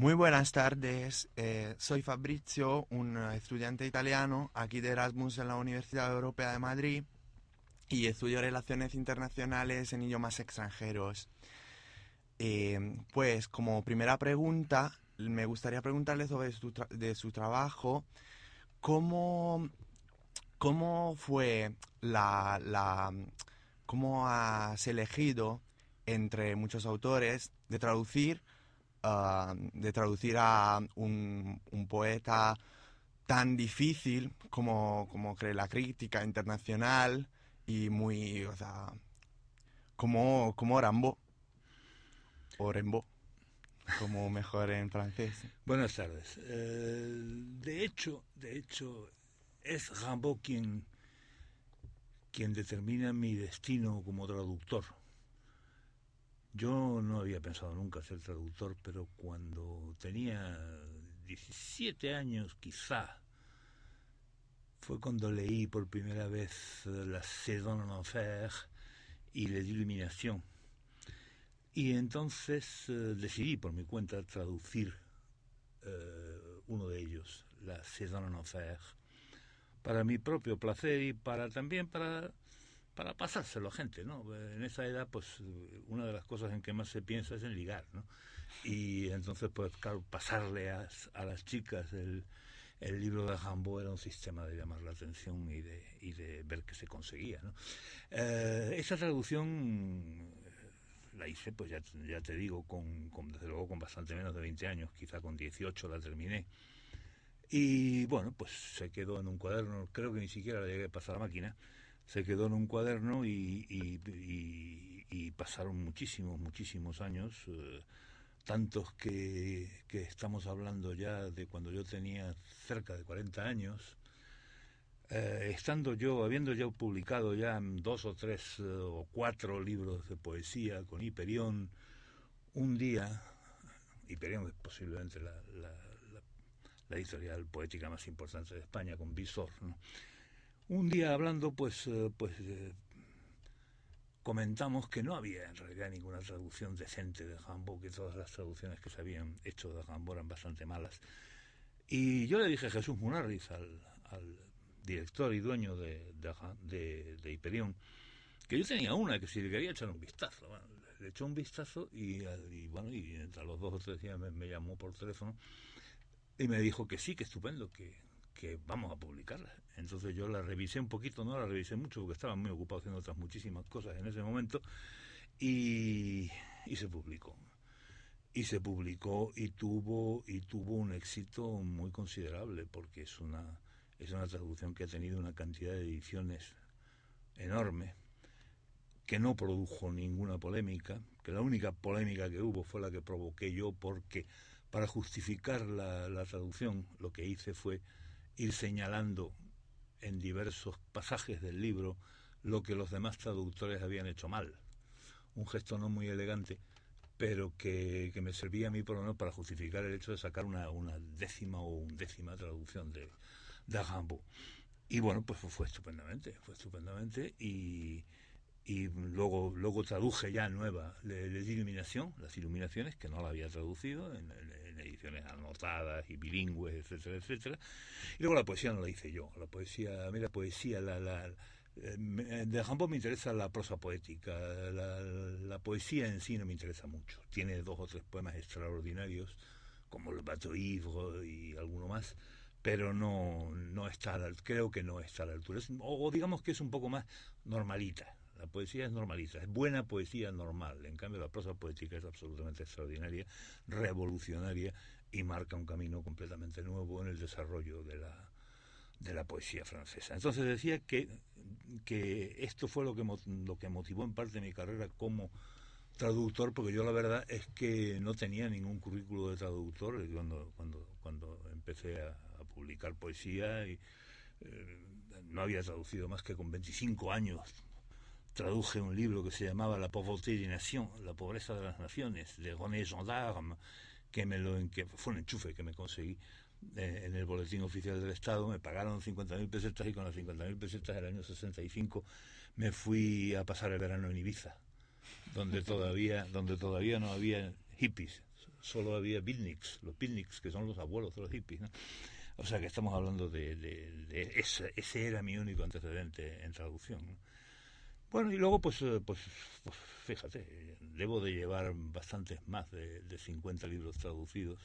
Muy buenas tardes, eh, soy Fabrizio, un estudiante italiano aquí de Erasmus en la Universidad Europea de Madrid y estudio Relaciones Internacionales en idiomas extranjeros. Eh, pues como primera pregunta, me gustaría preguntarle sobre su, trabajo, ¿cómo, cómo fue la, cómo has elegido entre muchos autores de traducir Ah, de traducir a un, poeta tan difícil como, como cree la crítica internacional y muy, o sea, como, como Rambo o Rembo, como mejor en francés. Buenas tardes. Eh, de hecho, de hecho, es Rambo quien, quien determina mi destino como traductor. Yo no había pensado nunca ser traductor, pero cuando tenía 17 años quizá, fue cuando leí por primera vez La Saison en Enfer y Les Illuminations. Y entonces eh, decidí por mi cuenta traducir eh, uno de ellos, La Saison en Enfer, para mi propio placer y para también para para pasárselo a gente, ¿no? En esa edad, pues, una de las cosas en que más se piensa es en ligar, ¿no? Y entonces, pues, claro, pasarle a, las chicas el, libro de Rambo era un sistema de llamar la atención y de, ver qué se conseguía. Eh, esa traducción la hice, pues ya, te digo, con, con, desde luego con bastante menos de 20 años, quizá con 18 la terminé. Y bueno, pues se quedó en un cuaderno, creo que ni siquiera la llegué a pasar a máquina, se quedó en un cuaderno y, pasaron muchísimos, muchísimos años, eh, tantos que, estamos hablando ya de cuando yo tenía cerca de 40 años, eh, estando yo, habiendo ya publicado ya dos o tres eh, o cuatro libros de poesía con Hiperión, un día, Hiperión es posiblemente la, la, editorial poética más importante de España, con Visor, ¿no? Un día hablando, pues, eh, pues eh, comentamos que no había en realidad ninguna traducción decente de Jambo, que todas las traducciones que se habían hecho de Jambo eran bastante malas. Y yo le dije a Jesús Munarriz, al, director y dueño de, de, Hiperión, que yo tenía una, que si le quería echar un vistazo. le echó un vistazo y, bueno, y entre los dos o tres días me, me, llamó por teléfono y me dijo que sí, que estupendo, que, que vamos a publicarla. Entonces yo la revisé un poquito, no la revisé mucho porque estaba muy ocupado haciendo otras muchísimas cosas en ese momento y, se publicó. Y se publicó y tuvo y tuvo un éxito muy considerable porque es una es una traducción que ha tenido una cantidad de ediciones enorme que no produjo ninguna polémica, que la única polémica que hubo fue la que provoqué yo porque para justificar la, la traducción lo que hice fue ir señalando en diversos pasajes del libro lo que los demás traductores habían hecho mal. Un gesto no muy elegante, pero que, me servía a mí por lo menos para justificar el hecho de sacar una, una décima o undécima traducción de, de Y bueno, pues fue, estupendamente, fue estupendamente y, y luego luego traduje ya nueva de, iluminación las iluminaciones que no la había traducido en, ediciones anotadas y bilingües etcétera etcétera y luego la poesía no la hice yo la poesía a mí la poesía la, la de Jambo me interesa la prosa poética, la, poesía en sí no me interesa mucho. Tiene dos o tres poemas extraordinarios, como el Bateau Ivre y alguno más, pero no, no está, creo que no está a la altura. o, digamos que es un poco más normalita. La poesía es normalista, es buena poesía normal. En cambio, la prosa poética es absolutamente extraordinaria, revolucionaria y marca un camino completamente nuevo en el desarrollo de la, de la poesía francesa. Entonces decía que, que esto fue lo que, lo que motivó en parte mi carrera como traductor, porque yo la verdad es que no tenía ningún currículo de traductor cuando, cuando, cuando empecé a, publicar poesía y eh, no había traducido más que con 25 años traduje un libro que se llamaba La pauvreté des nations, La pobreza de las naciones, de René Gendarme, que, me lo, que fue un enchufe que me conseguí eh, en el boletín oficial del Estado, me pagaron 50.000 pesetas y con las 50.000 pesetas del año 65 me fui a pasar el verano en Ibiza, donde todavía, donde todavía no había hippies, solo había beatniks, los beatniks que son los abuelos de los hippies. ¿no? O sea que estamos hablando de, de, ese, ese, era mi único antecedente en traducción. Bueno, y luego pues, eh, pues, pues, fíjate, debo de llevar bastantes más de, de 50 libros traducidos.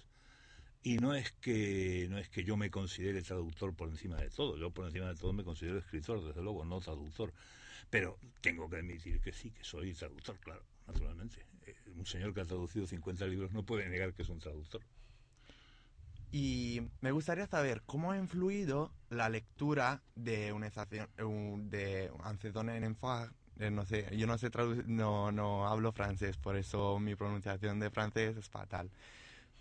Y no es que no es que yo me considere traductor por encima de todo, yo por encima de todo me considero escritor, desde luego, no traductor. Pero tengo que admitir que sí, que soy traductor, claro, naturalmente. Eh, un señor que ha traducido 50 libros no puede negar que es un traductor. Y me gustaría saber cómo ha influido la lectura de una de Ancedone en eh, no sé, yo no sé no, no hablo francés, por eso mi pronunciación de francés es fatal.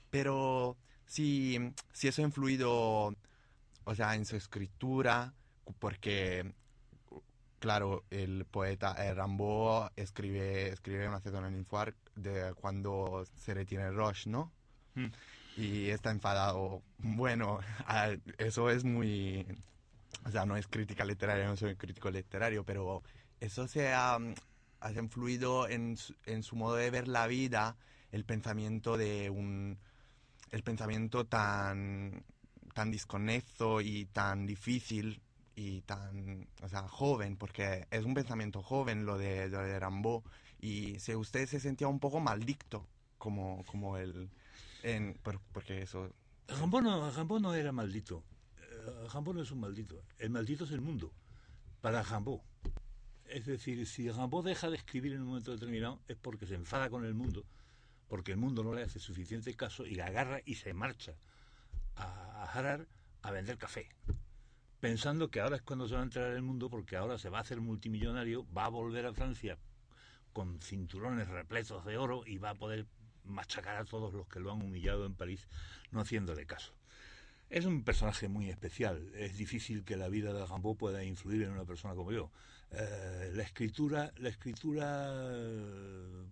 Pero si, si eso ha influido, o sea, en su escritura, porque claro, el poeta eh, Rambo escribe, escribe una en Infuar de cuando se retiene Roche, ¿no? Hmm. Y está enfadado. Bueno, eso es muy... O sea, no es crítica literaria, no soy crítico literario, pero eso se ha, ha influido en su, en su modo de ver la vida, el pensamiento de un... el pensamiento tan tan desconexo y tan difícil y tan, o sea, joven, porque es un pensamiento joven lo de, lo de Rambo, y si usted se sentía un poco maldicto, como, como el, en, porque eso... Rambo no, no era maldito, eh, Rambo no es un maldito, el maldito es el mundo, para Rambo. Es decir, si Rambo deja de escribir en un momento determinado es porque se enfada con el mundo, porque el mundo no le hace suficiente caso y la agarra y se marcha a, a Harar a vender café pensando que ahora es cuando se va a entrar el mundo porque ahora se va a hacer multimillonario, va a volver a Francia con cinturones repletos de oro y va a poder machacar a todos los que lo han humillado en París no haciéndole caso. Es un personaje muy especial. Es difícil que la vida de Rambaud pueda influir en una persona como yo. Eh, la escritura, la escritura,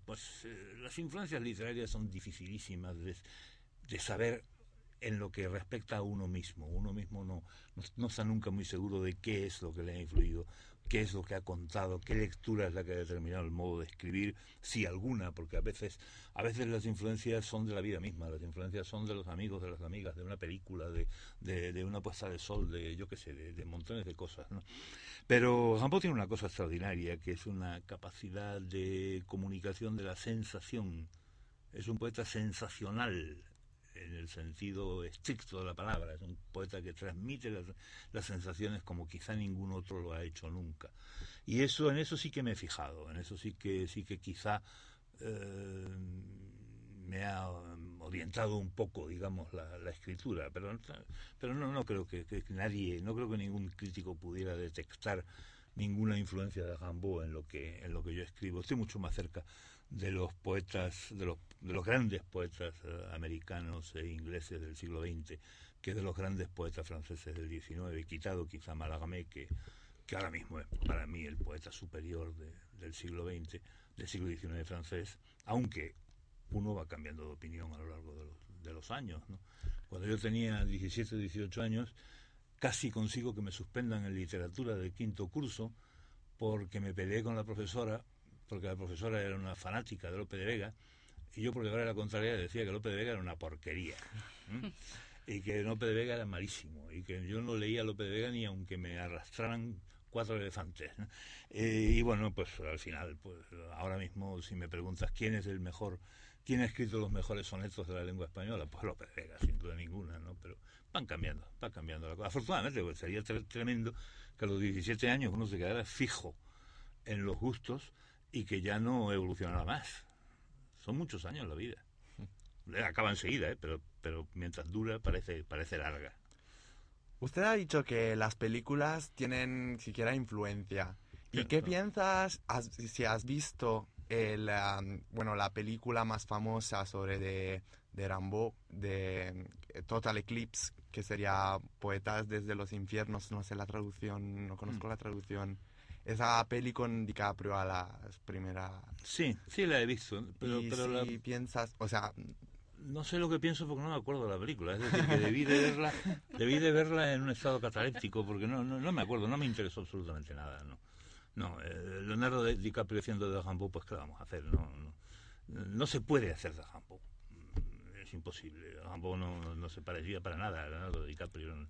pues eh, las influencias literarias son dificilísimas de, saber en lo que respecta a uno mismo. Uno mismo no, está nunca muy seguro de qué es lo que le ha influido, qué es lo que ha contado, qué lectura es la que ha determinado el modo de escribir, si alguna, porque a veces, a veces las influencias son de la vida misma, las influencias son de los amigos, de las amigas, de una película, de, de, una puesta de sol, de yo qué sé, de, montones de cosas. ¿no? Pero Rambo tiene una cosa extraordinaria, que es una capacidad de comunicación de la sensación. Es un poeta sensacional, en el sentido estricto de la palabra. Es un poeta que transmite las, sensaciones como quizá ningún otro lo ha hecho nunca. Y eso, en eso sí que me he fijado, en eso sí que, sí que quizá eh, me ha orientado un poco, digamos, la, escritura. Pero, pero no, no creo que, nadie, no creo que ningún crítico pudiera detectar ninguna influencia de Rambo en lo que en lo que yo escribo. Estoy mucho más cerca de los poetas, de los, de los grandes poetas eh, americanos e ingleses del siglo XX, que de los grandes poetas franceses del XIX, quitado quizá Mallarmé, que, que ahora mismo es para mí el poeta superior del siglo XX, del siglo XIX francés, aunque uno va cambiando de opinión a lo largo de los, años. Cuando yo tenía 17 o 18 años, casi consigo que me suspendan en literatura del quinto curso, porque me peleé con la profesora porque la profesora era una fanática de Lope de Vega, y yo, porque ahora la contraria, decía que Lope de Vega era una porquería. y que Lope de Vega era malísimo, y que yo no leía Lope de Vega ni aunque me arrastraran cuatro elefantes. Eh, y bueno, pues al final, pues ahora mismo, si me preguntas quién es el mejor, quién ha escrito los mejores sonetos de la lengua española, pues Lope de Vega, sin duda ninguna, ¿no? Pero van cambiando, va cambiando la cosa. Afortunadamente, pues sería tremendo que a los 17 años uno se quedara fijo en los gustos y que ya no evolucionará más. Son muchos años la vida. Acaba enseguida, ¿eh? pero, pero mientras dura parece, parece larga. Usted ha dicho que las películas tienen siquiera influencia. ¿Y qué piensas si has visto el, bueno, la película más famosa sobre de, de Rambo, de eh, Total Eclipse, que sería Poetas desde los infiernos? No sé la traducción, no conozco mm. la traducción esa peli con DiCaprio a las primeras... Sí, sí la he visto. Pero, y pero si piensas, o sea... No sé lo que pienso porque no me acuerdo de la película. Es decir, que debí de verla, debí de verla en un estado cataléptico porque no, no, no me acuerdo, no me interesó absolutamente nada. No, no eh, Leonardo DiCaprio haciendo de Rambo, pues ¿qué vamos a hacer? No, no, no se puede hacer de Rambo. es imposible. Rambo no, no, se parecía para nada a Leonardo DiCaprio.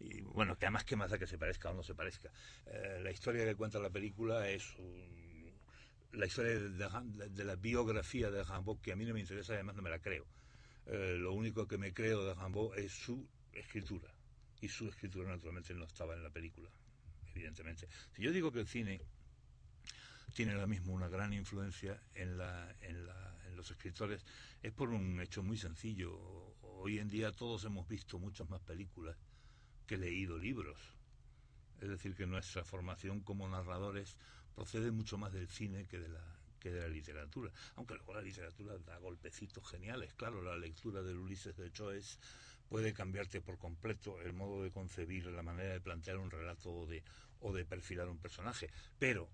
Y bueno, que además, ¿qué más da que se parezca o no se parezca? Eh, la historia que cuenta la película es la historia de, la biografía de Rambo, que a mí no me interesa, además no me la creo. Eh, lo único que me creo de Rambo es su escritura. Y su escritura, naturalmente, no estaba en la película, evidentemente. Si yo digo que el cine tiene ahora mismo una gran influencia en, la, en, la, en los escritores, es por un hecho muy sencillo. Hoy en día todos hemos visto muchas más películas que leído libros. Es decir, que nuestra formación como narradores procede mucho más del cine que de la, que de la literatura. Aunque luego la literatura da golpecitos geniales. Claro, la lectura del Ulises de Choes puede cambiarte por completo el modo de concebir, la manera de plantear un relato o de, o de perfilar un personaje. Pero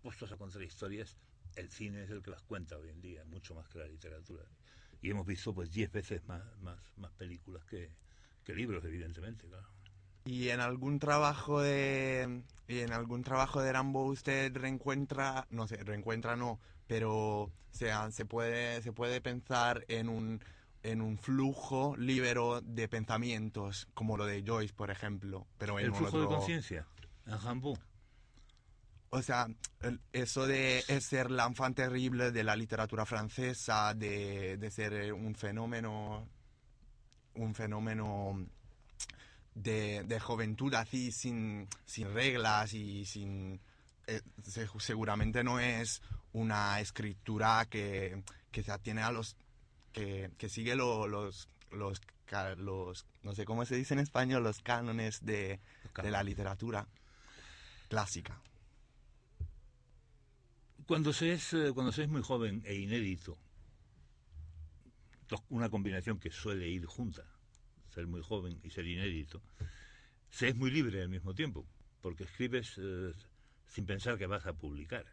puestos a contar historias, el cine es el que las cuenta hoy en día, mucho más que la literatura. Y hemos visto pues diez veces más, más, más películas que, que libros, evidentemente, claro. ¿Y en algún trabajo de y en algún trabajo de Rambo usted reencuentra, no sé, reencuentra no, pero sea, se puede se puede pensar en un en un flujo libero de pensamientos como lo de Joyce, por ejemplo, pero en el flujo de conciencia en Rambo. O sea, eso de ser la enfant terrible de la literatura francesa, de, ser un fenómeno, un fenómeno de, juventud así, sin, sin reglas y sin... Eh, seguramente no es una escritura que, que se atiene a los... que, que sigue los, los, los, no sé cómo se dice en español, los cánones de, de la literatura clásica. Cuando se es, eh, cuando se es muy joven e inédito, una combinación que suele ir junta, ser muy joven y ser inédito, se es muy libre al mismo tiempo, porque escribes eh, sin pensar que vas a publicar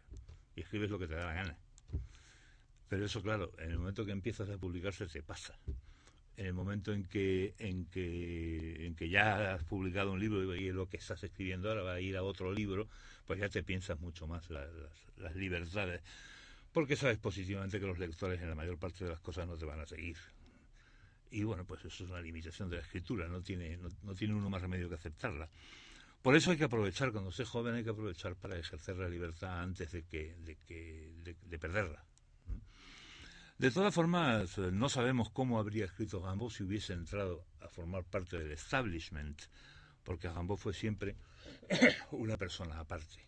y escribes lo que te da la gana. Pero eso, claro, en el momento que empiezas a publicarse te pasa. En el momento en que, en que, en que ya has publicado un libro y lo que estás escribiendo ahora va a ir a otro libro, pues ya te piensas mucho más las, las, libertades, porque sabes positivamente que los lectores en la mayor parte de las cosas no te van a seguir. Y bueno, pues eso es una limitación de la escritura, no tiene, no, tiene uno más remedio que aceptarla. Por eso hay que aprovechar, cuando se joven hay que aprovechar para ejercer la libertad antes de, que, de, que, de, perderla. De todas formas, no sabemos cómo habría escrito Rambo si hubiese entrado a formar parte del establishment, porque Rambo fue siempre una persona aparte.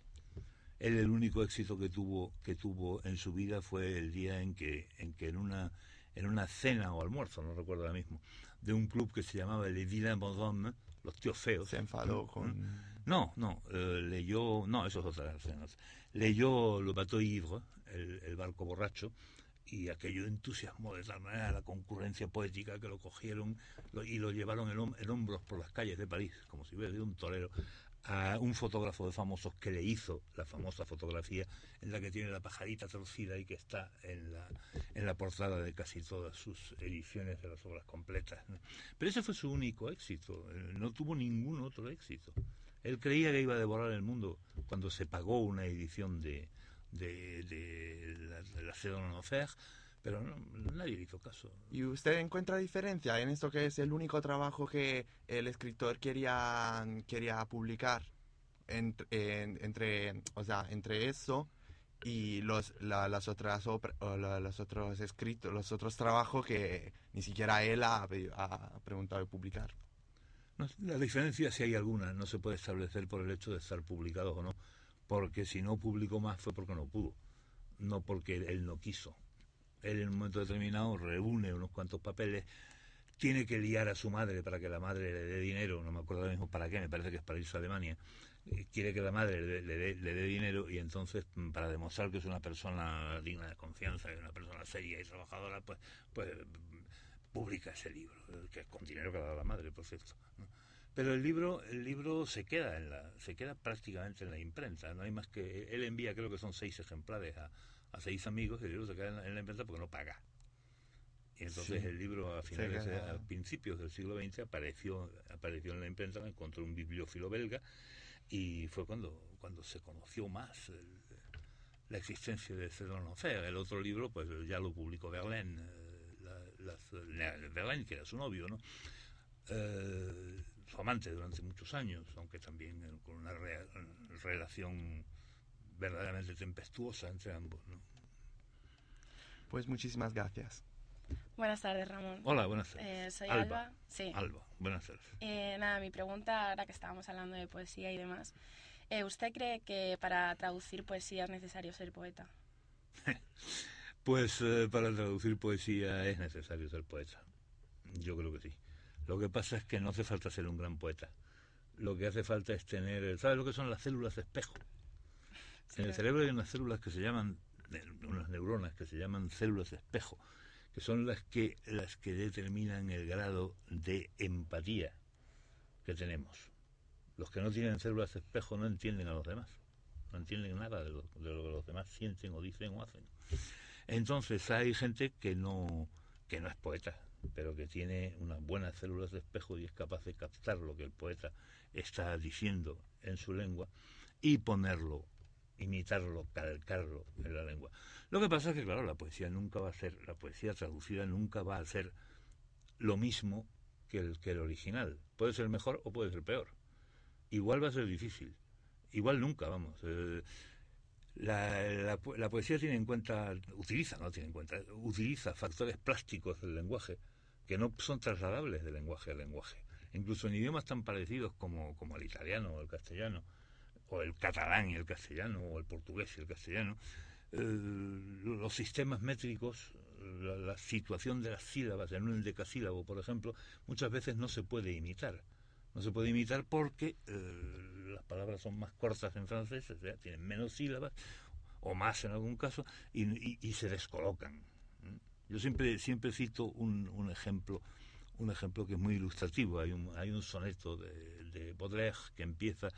Él el único éxito que tuvo que tuvo en su vida fue el día en que en que en una en una cena o almuerzo, no recuerdo ahora mismo, de un club que se llamaba Les Vilains Bonhommes, los tíos feos. Se enfadó con No, no, eh, leyó, no, eso es otra escena. Leyó Le Bateau Ivre, el, el barco borracho, y aquello entusiasmó de tal manera la concurrencia poética que lo cogieron y lo llevaron en, hombros por las calles de París, como si hubiera sido un torero, a un fotógrafo de famosos que le hizo la famosa fotografía en la que tiene la pajarita torcida y que está en la, en la portada de casi todas sus ediciones de las obras completas. Pero ese fue su único éxito, no tuvo ningún otro éxito. Él creía que iba a devorar el mundo cuando se pagó una edición de, de, de la, de la pero nadie le hizo caso. ¿Y usted encuentra diferencia en esto que es el único trabajo que el escritor quería, quería publicar? entre, o sea, entre eso y los, las otras los otros escritos, los otros trabajos que ni siquiera él ha, ha preguntado de publicar. la diferencia, si hay alguna, no se puede establecer por el hecho de estar publicado o no, porque si no publicó más fue porque no pudo, no porque él no quiso él en un momento determinado reúne unos cuantos papeles, tiene que liar a su madre para que la madre le dé dinero, no me acuerdo ahora mismo para qué, me parece que es para irse a Alemania, eh, quiere que la madre le, dé, le dé dinero y entonces mm, para demostrar que es una persona digna de confianza, y una persona seria y trabajadora, pues, pues mm, publica ese libro, que es con dinero que le da la madre, por cierto. Pero el libro, el libro se queda en la, se queda prácticamente en la imprenta, no hay más que él envía, creo que son seis ejemplares a, a seis amigos el libro se queda en la, imprenta porque no paga. Y entonces el libro a finales, a principios del siglo XX apareció, apareció en la imprenta, encontró un bibliófilo belga y fue cuando, cuando se conoció más la existencia de Cédron Enfer. El otro libro, pues ya lo publicó Verlaine, eh, las, que era su novio, ¿no? Eh, su amante durante muchos años, aunque también con una relación verdaderamente tempestuosa entre ambos, ¿no? Pues muchísimas gracias. Buenas tardes, Ramón. Hola, buenas tardes. Eh, soy Alba. Sí. Alba, buenas tardes. Eh, nada, mi pregunta, ahora que estábamos hablando de poesía y demás, eh, ¿usted cree que para traducir poesía es necesario ser poeta? pues para traducir poesía es necesario ser poeta. Yo creo que sí. Lo que pasa es que no hace falta ser un gran poeta. Lo que hace falta es tener... ¿Sabes lo que son las células de espejo? En el cerebro hay unas células que se llaman, unas neuronas que se llaman células de espejo, que son las que, las que determinan el grado de empatía que tenemos. Los que no tienen células de espejo no entienden a los demás, no entienden nada de lo, que los demás sienten o dicen o hacen. Entonces hay gente que no, que no es poeta, pero que tiene unas buenas células de espejo y es capaz de captar lo que el poeta está diciendo en su lengua y ponerlo imitarlo, calcarlo en la lengua. Lo que pasa es que, claro, la poesía nunca va a ser, la poesía traducida nunca va a ser lo mismo que el, que el original. Puede ser mejor o puede ser peor. Igual va a ser difícil. Igual nunca, vamos. Eh, la, poesía tiene en cuenta, utiliza, no tiene en cuenta, utiliza factores plásticos del lenguaje que no son trasladables de lenguaje a lenguaje. Incluso en idiomas tan parecidos como el italiano o el castellano o el catalán y el castellano, o el portugués y el castellano, eh, los sistemas métricos, la, situación de las sílabas en un decasílabo, por ejemplo, muchas veces no se puede imitar. No se puede imitar porque eh, las palabras son más cortas en francés, o sea, tienen menos sílabas, o más en algún caso, y, se descolocan. Yo siempre, siempre cito un ejemplo un ejemplo que es muy ilustrativo. Hay un, hay un soneto de, de Baudelaire que empieza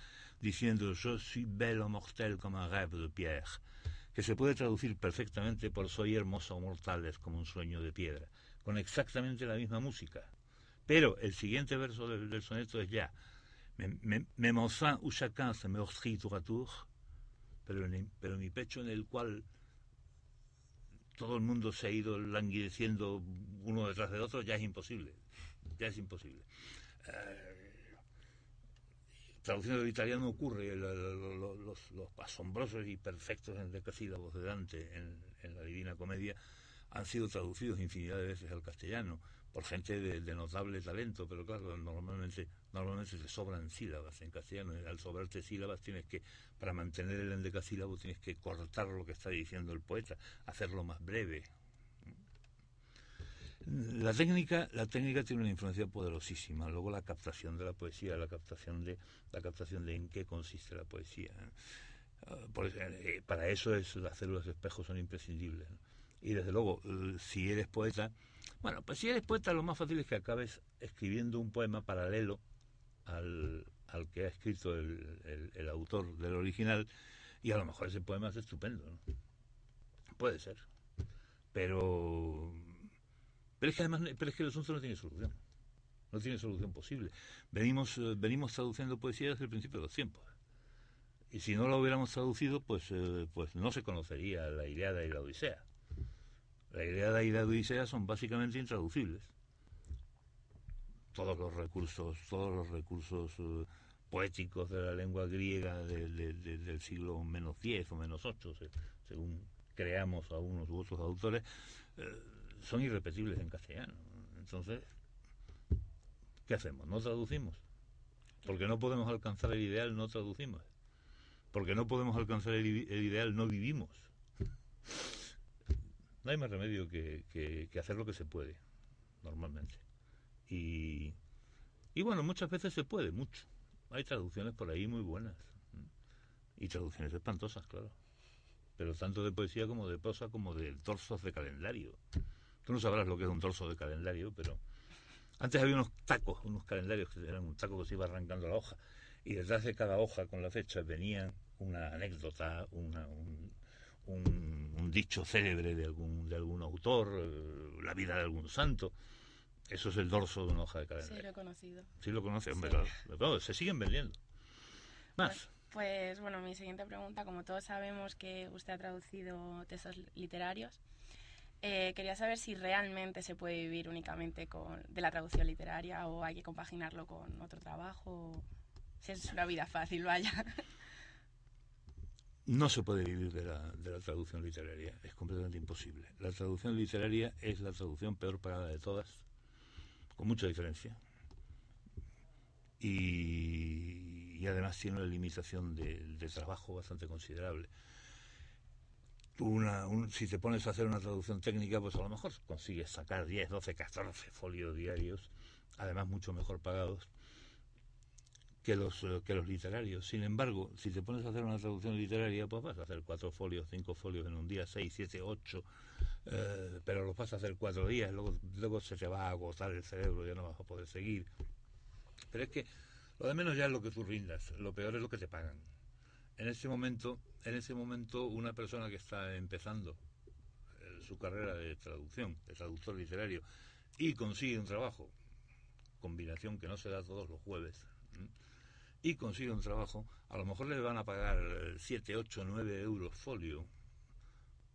diciendo Je suis belle o mortel como un rêve de pierre, que se puede traducir perfectamente por Soy hermoso o mortales como un sueño de piedra, con exactamente la misma música. Pero el siguiente verso del, soneto es ya Même enfin où chacun se meurtrit tour à tour, pero, pero mi pecho en el cual todo el mundo se ha ido languideciendo uno detrás de otro, ya es imposible. Ya es imposible. Eh, traduciendo del italiano ocurre los, asombrosos y perfectos endecasílabos de Dante en, la Divina Comedia han sido traducidos infinidad de veces al castellano por gente de, notable talento, pero claro, normalmente, normalmente se sobran sílabas en castellano. Al sobrarte sílabas tienes que, para mantener el endecasílabo, tienes que cortar lo que está diciendo el poeta, hacerlo más breve, la técnica, la técnica tiene una influencia poderosísima. Luego la captación de la poesía, la captación de, la captación de en qué consiste la poesía. Ah, eh, para eso es, las células de espejo son imprescindibles. Y desde luego, eh, si eres poeta, bueno, pues si eres poeta lo más fácil es que acabes escribiendo un poema paralelo al, al que ha escrito el, el, autor del original y a lo mejor ese poema es estupendo. Puede ser. Pero pero es que además, pero es que el asunto no tiene solución. No tiene solución posible. Venimos, eh, venimos traduciendo poesía desde el principio de los tiempos. Y si no lo hubiéramos traducido, pues, eh, pues no se conocería la Iliada y la Odisea. La Iliada y la Odisea son básicamente intraducibles. Todos los recursos, todos los recursos eh, poéticos de la lengua griega del siglo menos 10 o menos 8, según creamos a unos u otros autores, son irrepetibles en castellano. Entonces, ¿qué hacemos? ¿No traducimos? Porque no podemos alcanzar el ideal, no traducimos. Porque no podemos alcanzar el, ideal, no vivimos. No hay más remedio que, hacer lo que se puede, normalmente. Y, y bueno, muchas veces se puede, mucho. Hay traducciones por ahí muy buenas. Y traducciones espantosas, claro. Pero tanto de poesía como de prosa como de torsos de calendario. Tú no sabrás lo que es un torso de calendario, pero antes había unos tacos, unos calendarios que eran un taco que se iba arrancando la hoja y detrás de cada hoja con la fecha venía una anécdota, una, un, dicho célebre de algún, de algún autor, eh, la vida de algún santo. Eso es el dorso de una hoja de calendario. Sí, lo he conocido. Sí, lo conoce, hombre, se siguen vendiendo. Más. Pues, pues, bueno, mi siguiente pregunta, como todos sabemos que usted ha traducido textos literarios, Eh, quería saber si realmente se puede vivir únicamente con, de la traducción literaria o hay que compaginarlo con otro trabajo. Si es una vida fácil, vaya. No se puede vivir de la, de la traducción literaria, es completamente imposible. La traducción literaria es la traducción peor pagada de todas, con mucha diferencia. Y, además tiene una limitación de, de trabajo bastante considerable. Una, un, si te pones a hacer una traducción técnica, pues a lo mejor consigues sacar 10, 12, 14 folios diarios, además mucho mejor pagados que los, eh, que los literarios. Sin embargo, si te pones a hacer una traducción literaria, pues vas a hacer cuatro folios, cinco folios en un día, seis, siete, ocho, eh, pero los vas a hacer cuatro días, luego, luego se te va a agotar el cerebro, ya no vas a poder seguir. Pero es que lo de menos ya es lo que tú rindas, lo peor es lo que te pagan. En ese momento, en ese momento una persona que está empezando eh, su carrera de traducción, de traductor literario, y consigue un trabajo, combinación que no se da todos los jueves, y consigue un trabajo, a lo mejor le van a pagar 7, 8, 9 euros folio.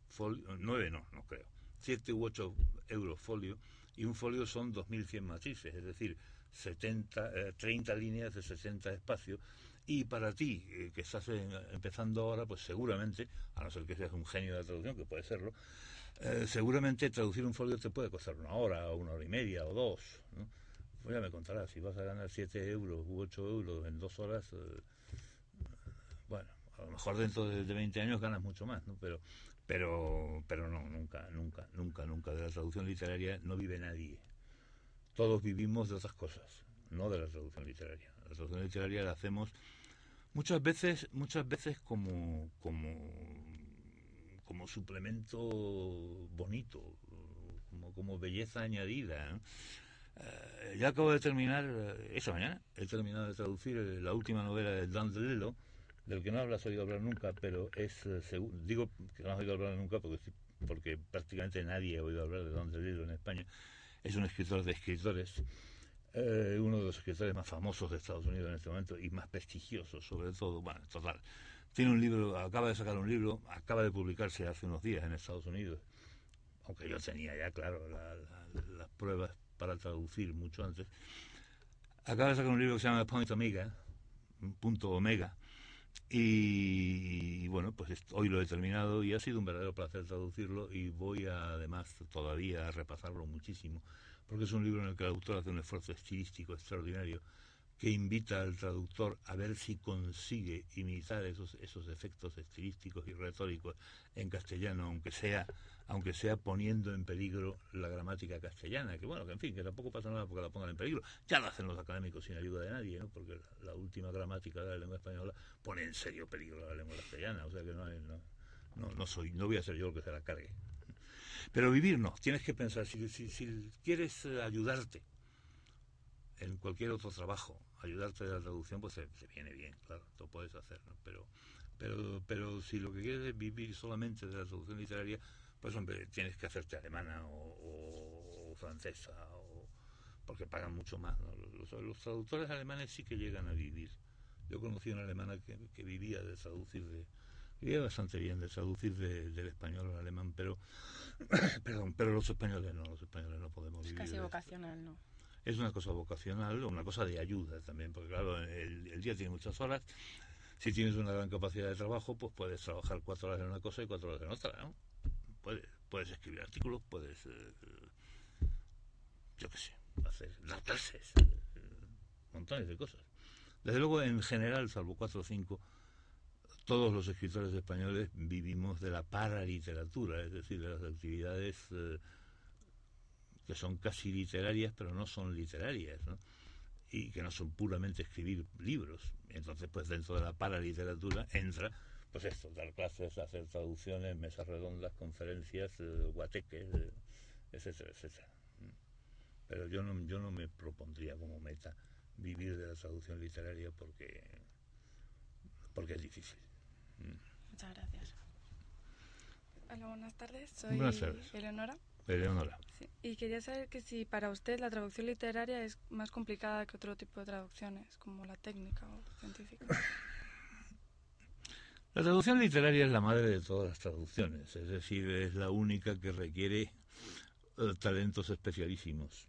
folio 9 no, no creo. 7 u 8 euros folio. Y un folio son 2.100 matices, es decir, 70, eh, 30 líneas de 60 espacios. Y para ti, eh, que estás en, empezando ahora, pues seguramente, a no ser que seas un genio de la traducción, que puede serlo, eh, seguramente traducir un folio te puede costar una hora, una hora y media, o dos. ¿no? Pues ya me contarás, si vas a ganar 7 euros u 8 euros en dos horas, eh, bueno, a lo mejor dentro de, de, 20 años ganas mucho más, ¿no? Pero, pero, pero no, nunca, nunca, nunca, nunca. De la traducción literaria no vive nadie. Todos vivimos de otras cosas, no de la traducción literaria. La traducción literaria la hacemos muchas veces, muchas veces como, como, como suplemento bonito, como, como belleza añadida. ¿no? Uh, ya acabo de terminar, uh, esta mañana, he terminado de traducir uh, la última novela de Dan DeLillo, del que no habrás oído hablar nunca, pero es, digo que no has oído hablar nunca porque, porque prácticamente nadie ha oído hablar de Dan DeLillo en España. Es un escritor de escritores, eh, uno de los escritores más famosos de Estados Unidos en este momento y más prestigiosos, sobre todo. Bueno, total. Tiene un libro, acaba de sacar un libro, acaba de publicarse hace unos días en Estados Unidos, aunque yo tenía ya, claro, la, la, las pruebas para traducir mucho antes. Acaba de sacar un libro que se llama Point Omega, punto omega, y, bueno, pues hoy lo he terminado y ha sido un verdadero placer traducirlo y voy a, además todavía a repasarlo muchísimo, porque es un libro en el que el autor hace un esfuerzo estilístico extraordinario que invita al traductor a ver si consigue imitar esos, esos efectos estilísticos y retóricos en castellano, aunque sea aunque sea poniendo en peligro la gramática castellana, que bueno, que en fin, que tampoco pasa nada porque la pongan en peligro. Ya lo hacen los académicos sin ayuda de nadie, ¿no? Porque la, última gramática de la lengua española pone en serio peligro la lengua castellana, o sea que no, no, no, no soy, no voy a ser yo el que se la cargue. Pero vivir no, tienes que pensar, si, si, si quieres ayudarte en cualquier otro trabajo, ayudarte de la traducción, pues se, se viene bien, claro, lo puedes hacer, ¿no? Pero, pero, pero si lo que quieres es vivir solamente de la traducción literaria, pues hombre, tienes que hacerte alemana o, o, o francesa, o, porque pagan mucho más. ¿no? Los, los, traductores alemanes sí que llegan a vivir. Yo conocí una alemana que, que vivía de traducir de vivía bastante bien de traducir de, del español al alemán, pero perdón, pero los españoles no, los españoles no podemos es vivir. Es casi vocacional, ¿no? Es una cosa vocacional, una cosa de ayuda también, porque claro, el, día tiene muchas horas. Si tienes una gran capacidad de trabajo, pues puedes trabajar cuatro horas en una cosa y cuatro horas en otra, ¿no? puedes, puedes escribir artículos, puedes, eh, yo qué sé, hacer, dar clases, eh, montones de cosas. Desde luego, en general, salvo cuatro o cinco, todos los escritores españoles vivimos de la paraliteratura, es decir, de las actividades eh, que son casi literarias, pero no son literarias, ¿no? y que no son puramente escribir libros. Entonces, pues dentro de la paraliteratura entra pues esto, dar clases, hacer traducciones, mesas redondas, conferencias, eh, guateques, eh, etcétera, etcétera. Pero yo no, yo no me propondría como meta vivir de la traducción literaria porque, porque es difícil. Muchas gracias. Hola, buenas tardes. Soy buenas tardes. Eleonora. Eleonora. Sí. Y quería saber que si para usted la traducción literaria es más complicada que otro tipo de traducciones, como la técnica o científica. La traducción literaria es la madre de todas las traducciones, es decir, es la única que requiere eh, talentos especialísimos.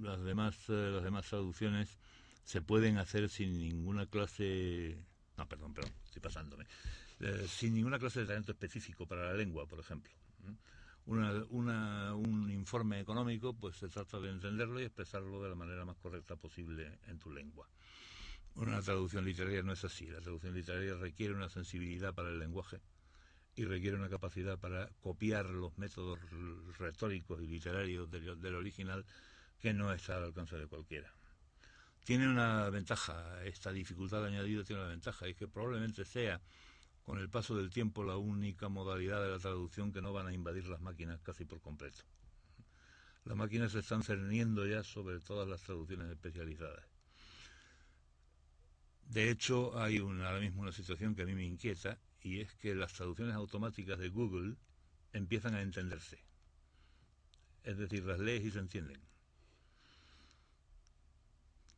Las demás, eh, las demás traducciones se pueden hacer sin ninguna clase... No, perdón, perdón, estoy pasándome. Eh, sin ninguna clase de talento específico para la lengua, por ejemplo. Un informe económico, pues se trata de entenderlo y expresarlo de la manera más correcta posible en tu lengua. Una traducción literaria no es así. La traducción literaria requiere una sensibilidad para el lenguaje y requiere una capacidad para copiar los métodos retóricos y literarios del, original que no está al alcance de cualquiera. Tiene una ventaja, esta dificultad añadida tiene una ventaja, y que probablemente sea con el paso del tiempo la única modalidad de la traducción que no van a invadir las máquinas casi por completo. Las máquinas se están cerniendo ya sobre todas las traducciones especializadas. De hecho, hay ahora mismo una situación que a mí me inquieta y es que las traducciones automáticas de Google empiezan a entenderse. Es decir, las lees y se entienden.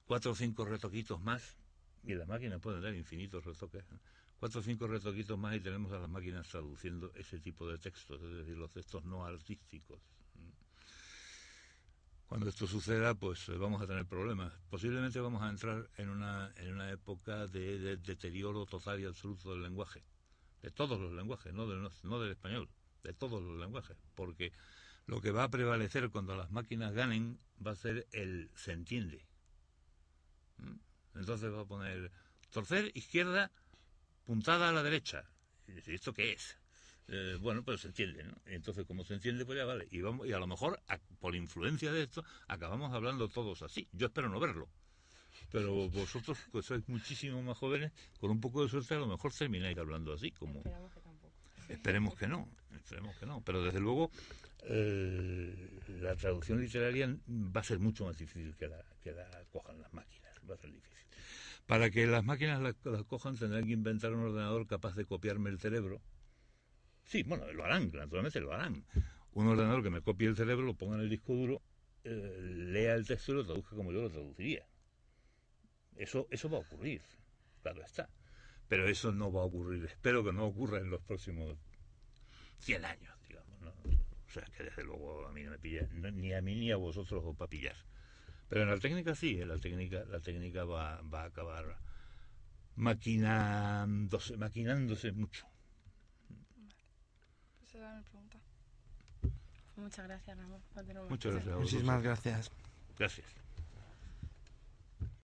Cuatro o cinco retoquitos más, y las máquinas pueden dar infinitos retoques cuatro o cinco retoquitos más y tenemos a las máquinas traduciendo ese tipo de textos, es decir, los textos no artísticos. Cuando esto suceda, pues eh, vamos a tener problemas. Posiblemente vamos a entrar en una, en una época de, deterioro total y absoluto del lenguaje, de todos los lenguajes, no no del español, de todos los lenguajes, porque lo que va a prevalecer cuando las máquinas ganen va a ser el se entiende. Entonces va a poner torcer izquierda puntada a la derecha. Y ¿esto qué es? Eh, bueno, pues se entiende, ¿no? Entonces, como se entiende, pues ya vale. Y, vamos, y a lo mejor, por influencia de esto, acabamos hablando todos así. Yo espero no verlo. Pero vosotros, que sois muchísimo más jóvenes, con un poco de suerte, a lo mejor termináis hablando así. como Esperamos que tampoco. Esperemos que no, esperemos que no. Pero desde luego, eh, la traducción literaria va a ser mucho más difícil que la, que la cojan las máquinas. Va a ser difícil. Para que las máquinas las la cojan tendrán que inventar un ordenador capaz de copiarme el cerebro. Sí, bueno, lo harán, naturalmente lo harán. Un ordenador que me copie el cerebro, lo ponga en el disco duro, eh, lea el texto y lo traduzca como yo lo traduciría. Eso, eso va a ocurrir, claro está. Pero eso no va a ocurrir, espero que no ocurra en los próximos 100 años, digamos. O sea, que desde luego a mí no me pilla, ni a mí ni a vosotros os va a pillar. Pero en la técnica sí, en la técnica, la técnica va, va a acabar maquinándose, maquinándose mucho. Esa era mi pregunta. Muchas gracias, Ramón. Muchas gracias. Muchísimas gracias. Gracias.